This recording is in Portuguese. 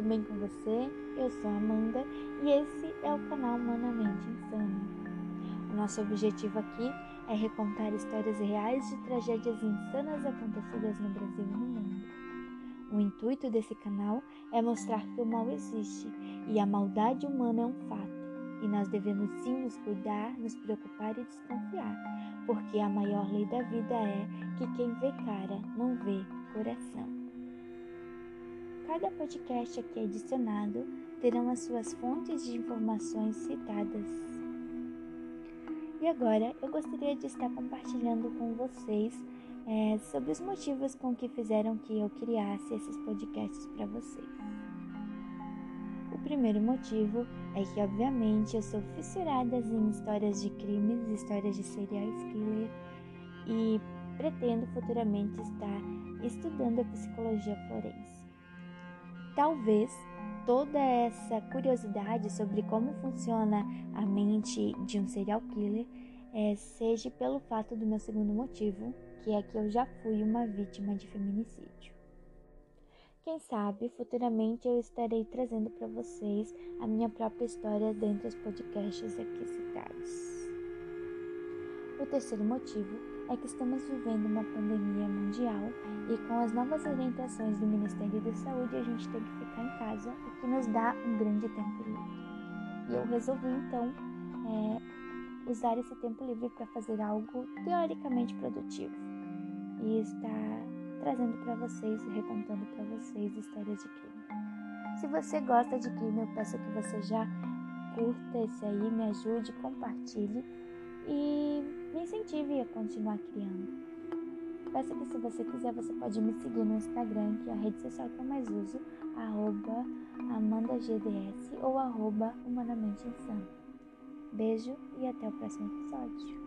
bem com você? Eu sou Amanda e esse é o canal Humanamente Insano. O nosso objetivo aqui é recontar histórias reais de tragédias insanas acontecidas no Brasil e no mundo. O intuito desse canal é mostrar que o mal existe e a maldade humana é um fato, e nós devemos sim nos cuidar, nos preocupar e desconfiar, porque a maior lei da vida é que quem vê cara não vê coração. Cada podcast aqui adicionado terão as suas fontes de informações citadas. E agora eu gostaria de estar compartilhando com vocês é, sobre os motivos com que fizeram que eu criasse esses podcasts para vocês. O primeiro motivo é que, obviamente, eu sou fissurada em histórias de crimes, histórias de serial killer e pretendo futuramente estar estudando a psicologia forense. Talvez toda essa curiosidade sobre como funciona a mente de um serial killer é, seja pelo fato do meu segundo motivo, que é que eu já fui uma vítima de feminicídio. Quem sabe futuramente eu estarei trazendo para vocês a minha própria história dentro dos podcasts aqui citados. O terceiro motivo é que estamos vivendo uma pandemia mundial e com as novas orientações do Ministério da Saúde a gente tem que ficar em casa, o que nos dá um grande tempo livre. E eu resolvi então é, usar esse tempo livre para fazer algo teoricamente produtivo e estar trazendo para vocês e recontando para vocês histórias de crime. Se você gosta de crime, eu peço que você já curta esse aí, me ajude, compartilhe e me incentive a continuar criando. Peço que se você quiser, você pode me seguir no Instagram, que é a rede social que eu mais uso, arroba AmandaGDS ou arroba Humanamente Insano. Beijo e até o próximo episódio.